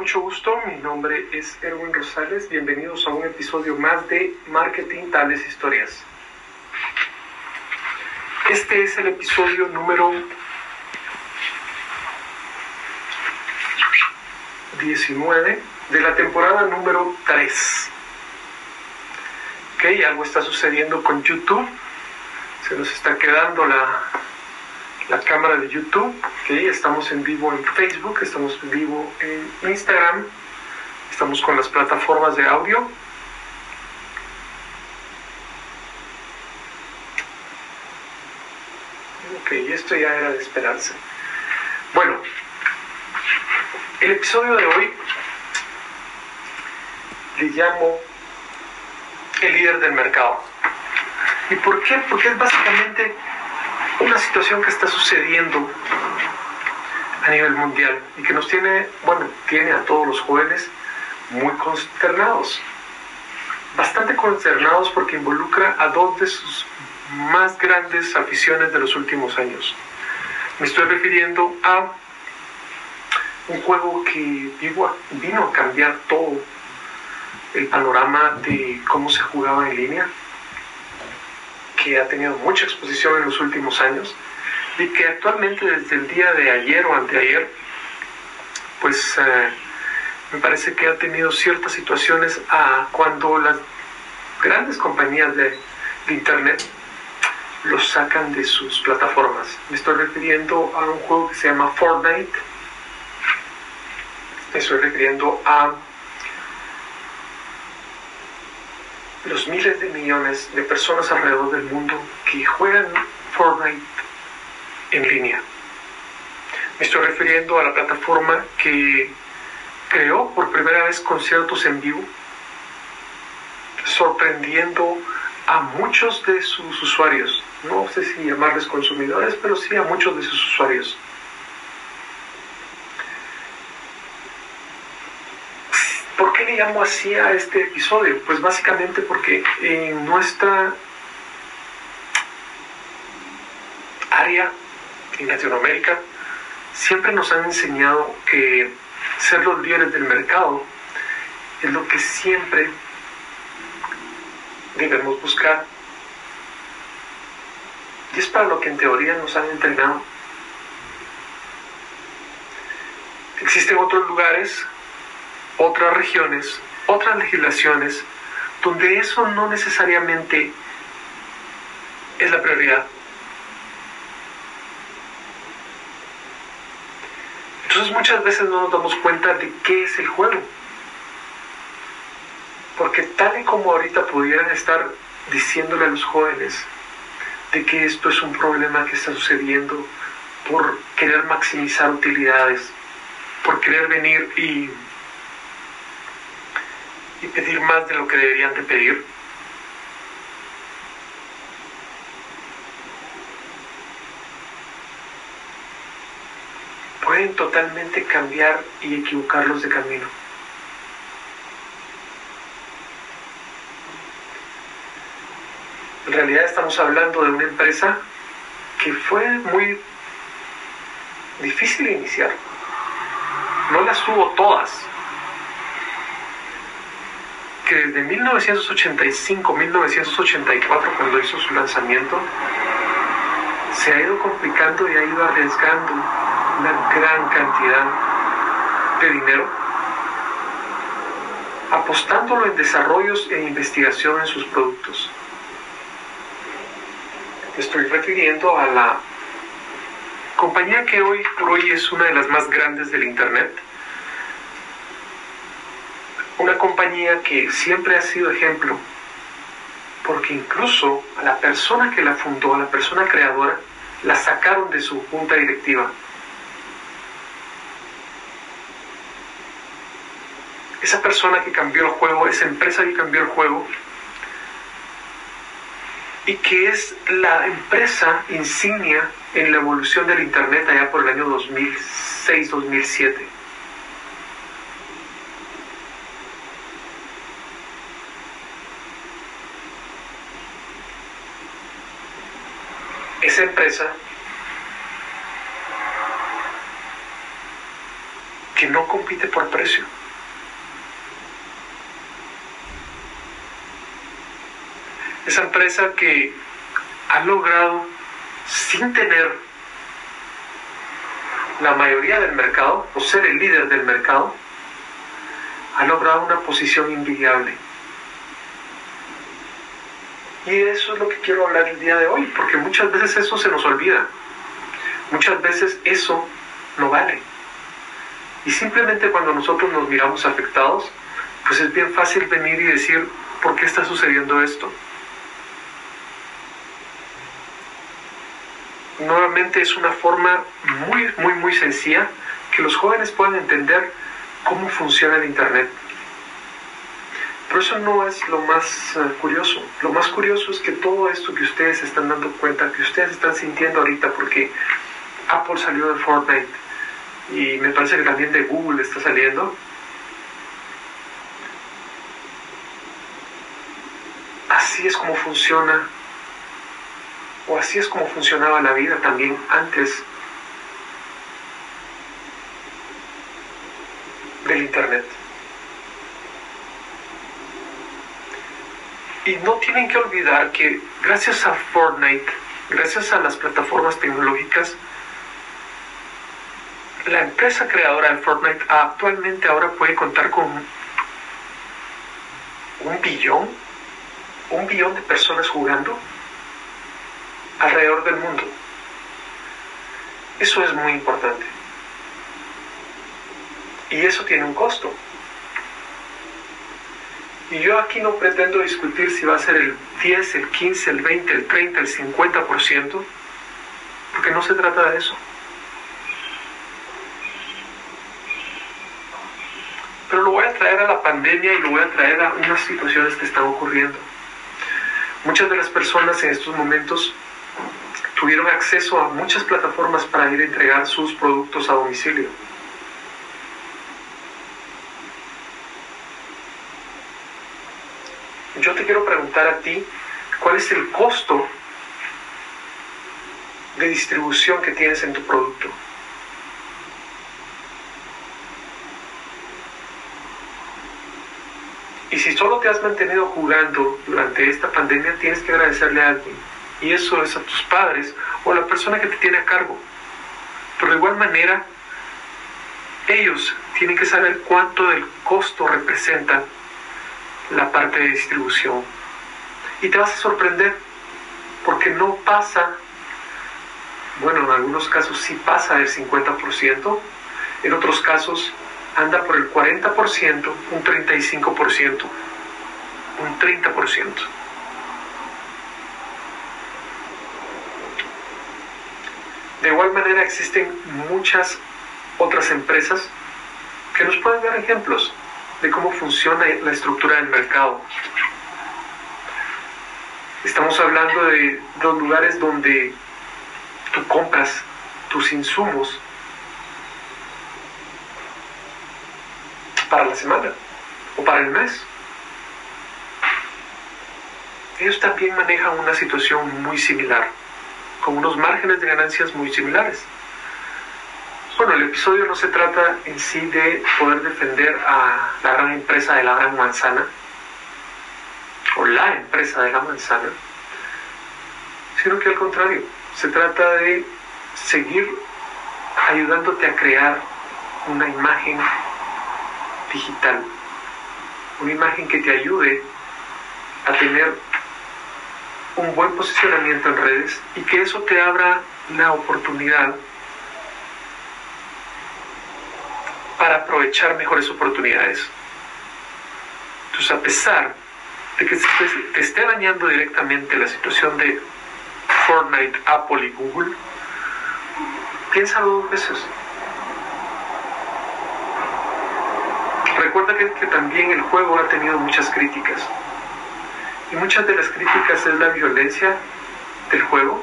mucho gusto. Mi nombre es Erwin Rosales. Bienvenidos a un episodio más de Marketing Tales Historias. Este es el episodio número 19 de la temporada número 3. Ok, algo está sucediendo con YouTube. Se nos está quedando la, la cámara de YouTube. Okay, estamos en vivo en Facebook, estamos en vivo en Instagram, estamos con las plataformas de audio. Ok, esto ya era de esperarse. Bueno, el episodio de hoy le llamo el líder del mercado. ¿Y por qué? Porque es básicamente una situación que está sucediendo a nivel mundial y que nos tiene, bueno, tiene a todos los jóvenes muy consternados. Bastante consternados porque involucra a dos de sus más grandes aficiones de los últimos años. Me estoy refiriendo a un juego que vino a cambiar todo el panorama de cómo se jugaba en línea, que ha tenido mucha exposición en los últimos años y que actualmente desde el día de ayer o anteayer, pues eh, me parece que ha tenido ciertas situaciones a cuando las grandes compañías de, de Internet los sacan de sus plataformas. Me estoy refiriendo a un juego que se llama Fortnite. Me estoy refiriendo a los miles de millones de personas alrededor del mundo que juegan Fortnite en línea. Me estoy refiriendo a la plataforma que creó por primera vez conciertos en vivo, sorprendiendo a muchos de sus usuarios. No sé si llamarles consumidores, pero sí a muchos de sus usuarios. ¿Por qué le llamo así a este episodio? Pues básicamente porque en nuestra área en Latinoamérica siempre nos han enseñado que ser los líderes del mercado es lo que siempre debemos buscar. Y es para lo que en teoría nos han entrenado. Existen otros lugares otras regiones, otras legislaciones, donde eso no necesariamente es la prioridad. Entonces muchas veces no nos damos cuenta de qué es el juego. Porque tal y como ahorita pudieran estar diciéndole a los jóvenes de que esto es un problema que está sucediendo por querer maximizar utilidades, por querer venir y y pedir más de lo que deberían de pedir? Pueden totalmente cambiar y equivocarlos de camino. En realidad estamos hablando de una empresa que fue muy difícil de iniciar. No las tuvo todas, que desde 1985-1984, cuando hizo su lanzamiento, se ha ido complicando y ha ido arriesgando una gran cantidad de dinero, apostándolo en desarrollos e investigación en sus productos. Estoy refiriendo a la compañía que hoy por hoy es una de las más grandes del Internet, una compañía que siempre ha sido ejemplo, porque incluso a la persona que la fundó, a la persona creadora, la sacaron de su junta directiva. Esa persona que cambió el juego, esa empresa que cambió el juego, y que es la empresa insignia en la evolución del Internet allá por el año 2006-2007. Esa empresa que no, compite por precio. Esa empresa que ha logrado, sin tener la mayoría del mercado o ser el líder del mercado, ha logrado una posición invidiable. Y eso es lo que quiero hablar el día de hoy, porque muchas veces eso se nos olvida. Muchas veces eso no vale. Y simplemente cuando nosotros nos miramos afectados, pues es bien fácil venir y decir, ¿por qué está sucediendo esto? Nuevamente es una forma muy, muy, muy sencilla que los jóvenes puedan entender cómo funciona el Internet. Pero eso no es lo más eh, curioso. Lo más curioso es que todo esto que ustedes están dando cuenta, que ustedes están sintiendo ahorita, porque Apple salió de Fortnite y me parece que también de Google está saliendo. Así es como funciona, o así es como funcionaba la vida también antes del Internet. Y no tienen que olvidar que gracias a Fortnite, gracias a las plataformas tecnológicas, la empresa creadora de Fortnite actualmente ahora puede contar con un billón, un billón de personas jugando alrededor del mundo. Eso es muy importante. Y eso tiene un costo. Y yo aquí no pretendo discutir si va a ser el 10, el 15, el 20, el 30, el 50%, porque no se trata de eso. Pero lo voy a traer a la pandemia y lo voy a traer a unas situaciones que están ocurriendo. Muchas de las personas en estos momentos tuvieron acceso a muchas plataformas para ir a entregar sus productos a domicilio. Yo te quiero preguntar a ti, ¿cuál es el costo de distribución que tienes en tu producto? Y si solo te has mantenido jugando durante esta pandemia, tienes que agradecerle a alguien. Y eso es a tus padres o a la persona que te tiene a cargo. Pero de igual manera, ellos tienen que saber cuánto del costo representa la parte de distribución. Y te vas a sorprender, porque no pasa, bueno, en algunos casos sí pasa el 50%, en otros casos anda por el 40%, un 35%, un 30%. De igual manera existen muchas otras empresas que nos pueden dar ejemplos de cómo funciona la estructura del mercado. Estamos hablando de los lugares donde tú compras tus insumos para la semana o para el mes. Ellos también manejan una situación muy similar, con unos márgenes de ganancias muy similares. Bueno, el episodio no se trata en sí de poder defender a la gran empresa de la gran manzana, o la empresa de la manzana, sino que al contrario, se trata de seguir ayudándote a crear una imagen digital, una imagen que te ayude a tener un buen posicionamiento en redes y que eso te abra la oportunidad para aprovechar mejores oportunidades. Entonces, a pesar de que te esté dañando directamente la situación de Fortnite, Apple y Google, piénsalo dos veces. Recuerda que, que también el juego ha tenido muchas críticas. Y muchas de las críticas es la violencia del juego.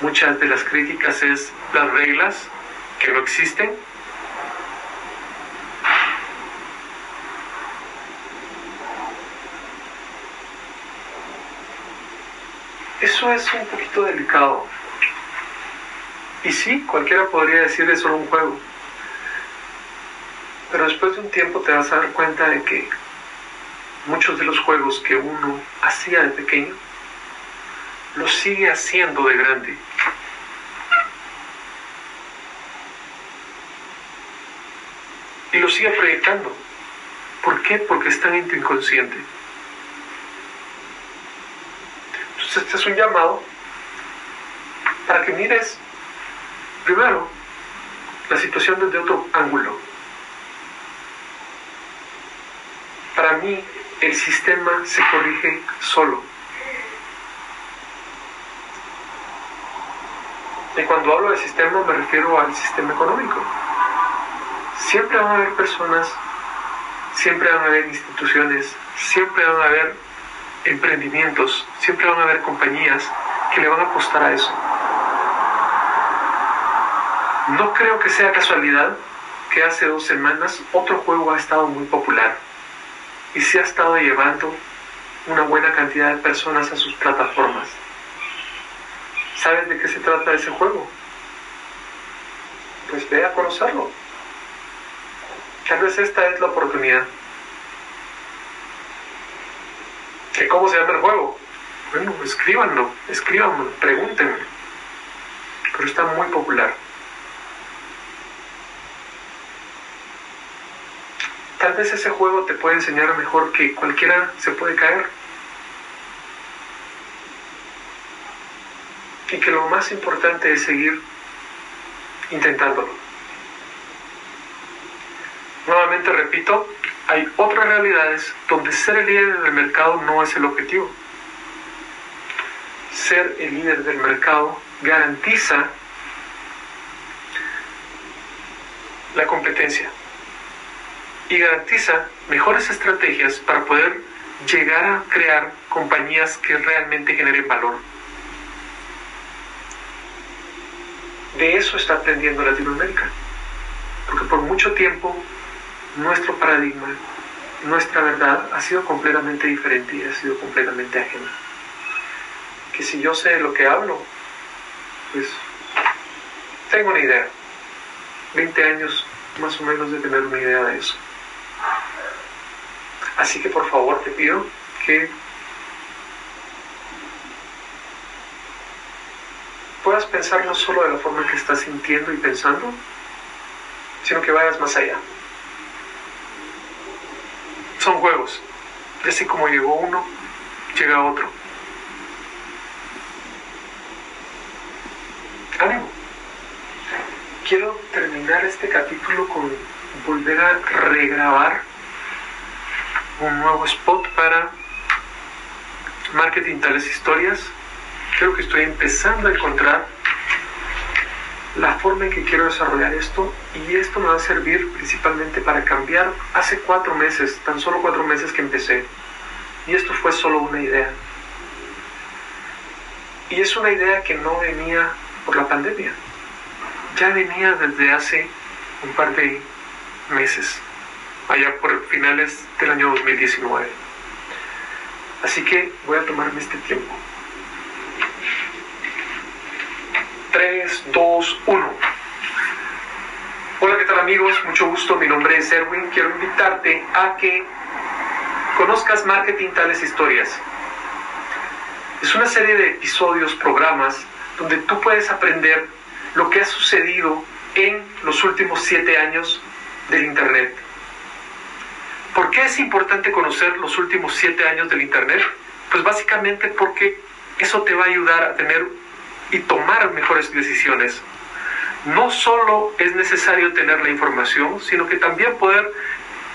Muchas de las críticas es las reglas que no existen Eso es un poquito delicado. Y sí, cualquiera podría decir es solo un juego. Pero después de un tiempo te vas a dar cuenta de que muchos de los juegos que uno hacía de pequeño, los sigue haciendo de grande. Y lo sigue proyectando. ¿Por qué? Porque están en tu inconsciente. Este es un llamado para que mires primero la situación desde otro ángulo. Para mí, el sistema se corrige solo. Y cuando hablo de sistema me refiero al sistema económico. Siempre van a haber personas, siempre van a haber instituciones, siempre van a haber emprendimientos, siempre van a haber compañías que le van a apostar a eso. No creo que sea casualidad que hace dos semanas otro juego ha estado muy popular y se ha estado llevando una buena cantidad de personas a sus plataformas. ¿Sabes de qué se trata ese juego? Pues ve a conocerlo. Tal vez esta es la oportunidad. ¿Qué cómo se llama el juego? Bueno, escríbanlo, escríbanlo, pregúntenme. Pero está muy popular. Tal vez ese juego te puede enseñar mejor que cualquiera se puede caer. Y que lo más importante es seguir intentándolo. Nuevamente repito, hay otras realidades donde ser el líder del mercado no es el objetivo. Ser el líder del mercado garantiza la competencia y garantiza mejores estrategias para poder llegar a crear compañías que realmente generen valor. De eso está aprendiendo Latinoamérica, porque por mucho tiempo nuestro paradigma, nuestra verdad ha sido completamente diferente y ha sido completamente ajena. Que si yo sé lo que hablo, pues tengo una idea. 20 años más o menos de tener una idea de eso. Así que por favor te pido que puedas pensar no solo de la forma que estás sintiendo y pensando, sino que vayas más allá. Son juegos. Y así como llegó uno, llega otro. Quiero terminar este capítulo con volver a regrabar un nuevo spot para marketing tales historias. Creo que estoy empezando a encontrar la forma en que quiero desarrollar esto y esto me va a servir principalmente para cambiar hace cuatro meses, tan solo cuatro meses que empecé. Y esto fue solo una idea. Y es una idea que no venía por la pandemia. Ya venía desde hace un par de meses allá por finales del año 2019. Así que voy a tomarme este tiempo. 3, 2, 1. Hola, ¿qué tal amigos? Mucho gusto, mi nombre es Erwin. Quiero invitarte a que conozcas Marketing Tales Historias. Es una serie de episodios, programas, donde tú puedes aprender lo que ha sucedido en los últimos siete años del Internet ¿Por qué es importante conocer los últimos siete años del Internet? Pues básicamente porque eso te va a ayudar a tener y tomar mejores decisiones. No solo es necesario tener la información, sino que también poder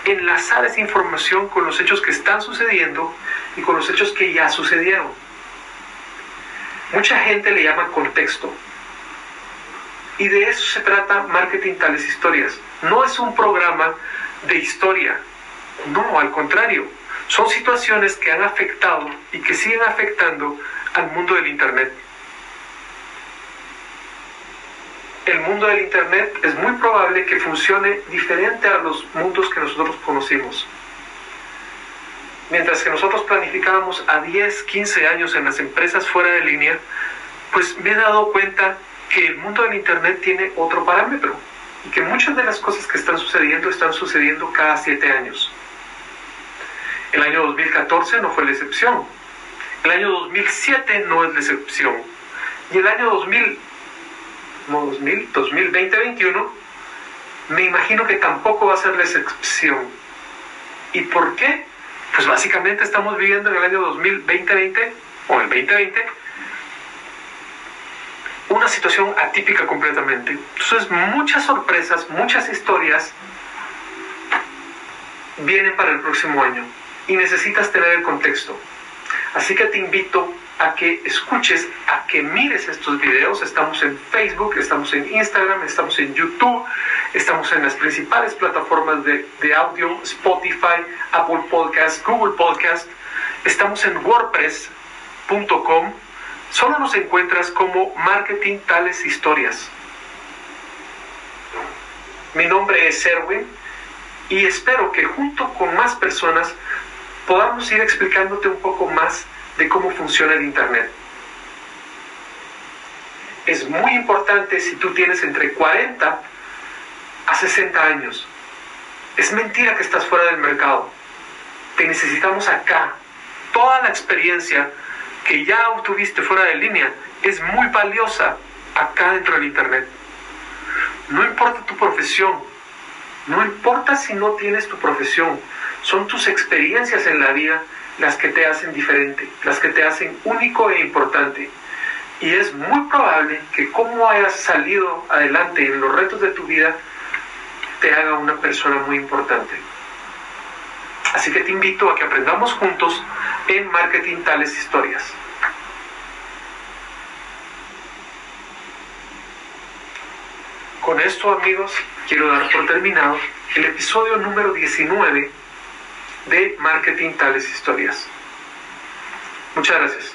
enlazar esa información con los hechos que están sucediendo y con los hechos que ya sucedieron. Mucha gente le llama contexto. Y de eso se trata Marketing Tales Historias. No es un programa de historia, no, al contrario, son situaciones que han afectado y que siguen afectando al mundo del Internet. El mundo del Internet es muy probable que funcione diferente a los mundos que nosotros conocimos. Mientras que nosotros planificábamos a 10, 15 años en las empresas fuera de línea, pues me he dado cuenta que el mundo del Internet tiene otro parámetro. y que muchas de las cosas que están sucediendo están sucediendo cada siete años. El año 2014 no fue la excepción. El año 2007 no es la excepción. Y el año 2000, no 2000, 2020-2021, me imagino que tampoco va a ser la excepción. ¿Y por qué? Pues básicamente estamos viviendo en el año 2020 o el 2020 una situación atípica completamente. Entonces muchas sorpresas, muchas historias vienen para el próximo año y necesitas tener el contexto. Así que te invito a que escuches, a que mires estos videos. Estamos en Facebook, estamos en Instagram, estamos en YouTube, estamos en las principales plataformas de, de audio, Spotify, Apple Podcast, Google Podcast. Estamos en wordpress.com. Solo nos encuentras como Marketing Tales Historias. Mi nombre es Erwin y espero que junto con más personas podamos ir explicándote un poco más de cómo funciona el Internet. Es muy importante si tú tienes entre 40 a 60 años. Es mentira que estás fuera del mercado. Te necesitamos acá. Toda la experiencia que ya obtuviste fuera de línea es muy valiosa acá dentro del Internet. No importa tu profesión, no importa si no tienes tu profesión, son tus experiencias en la vida las que te hacen diferente, las que te hacen único e importante. Y es muy probable que como hayas salido adelante en los retos de tu vida, te haga una persona muy importante. Así que te invito a que aprendamos juntos en Marketing Tales Historias. Con esto amigos, quiero dar por terminado el episodio número 19 de Marketing Tales Historias. Muchas gracias.